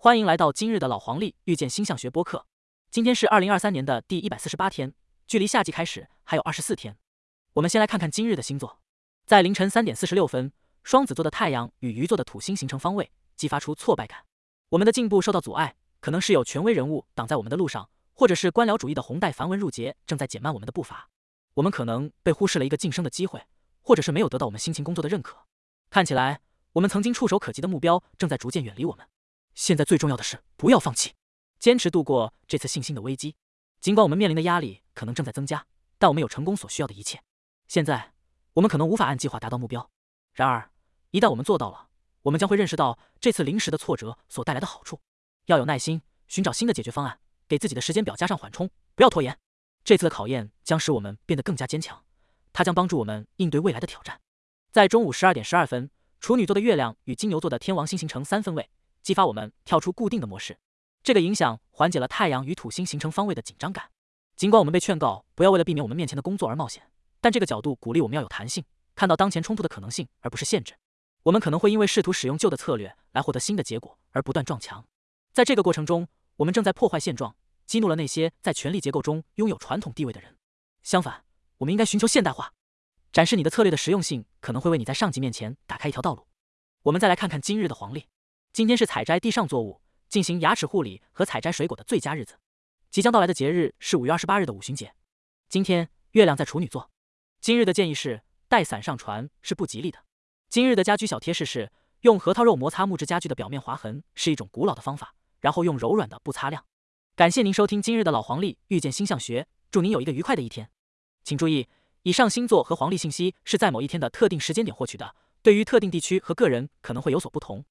欢迎来到今日的老黄历遇见星象学播客。今天是二零二三年的第一百四十八天，距离夏季开始还有二十四天。我们先来看看今日的星座。在凌晨三点四十六分，双子座的太阳与鱼座的土星形成方位，激发出挫败感。我们的进步受到阻碍，可能是有权威人物挡在我们的路上，或者是官僚主义的红带繁文缛节正在减慢我们的步伐。我们可能被忽视了一个晋升的机会，或者是没有得到我们辛勤工作的认可。看起来，我们曾经触手可及的目标正在逐渐远离我们。现在最重要的是不要放弃，坚持度过这次信心的危机。尽管我们面临的压力可能正在增加，但我们有成功所需要的一切。现在我们可能无法按计划达到目标，然而一旦我们做到了，我们将会认识到这次临时的挫折所带来的好处。要有耐心，寻找新的解决方案，给自己的时间表加上缓冲，不要拖延。这次的考验将使我们变得更加坚强，它将帮助我们应对未来的挑战。在中午十二点十二分，处女座的月亮与金牛座的天王星形成三分位。激发我们跳出固定的模式，这个影响缓解了太阳与土星形成方位的紧张感。尽管我们被劝告不要为了避免我们面前的工作而冒险，但这个角度鼓励我们要有弹性，看到当前冲突的可能性而不是限制。我们可能会因为试图使用旧的策略来获得新的结果而不断撞墙，在这个过程中，我们正在破坏现状，激怒了那些在权力结构中拥有传统地位的人。相反，我们应该寻求现代化，展示你的策略的实用性，可能会为你在上级面前打开一条道路。我们再来看看今日的黄历。今天是采摘地上作物、进行牙齿护理和采摘水果的最佳日子。即将到来的节日是五月二十八日的五旬节。今天月亮在处女座。今日的建议是带伞上船是不吉利的。今日的家居小贴士是用核桃肉摩擦木质家具的表面划痕是一种古老的方法，然后用柔软的布擦亮。感谢您收听今日的老黄历遇见星象学，祝您有一个愉快的一天。请注意，以上星座和黄历信息是在某一天的特定时间点获取的，对于特定地区和个人可能会有所不同。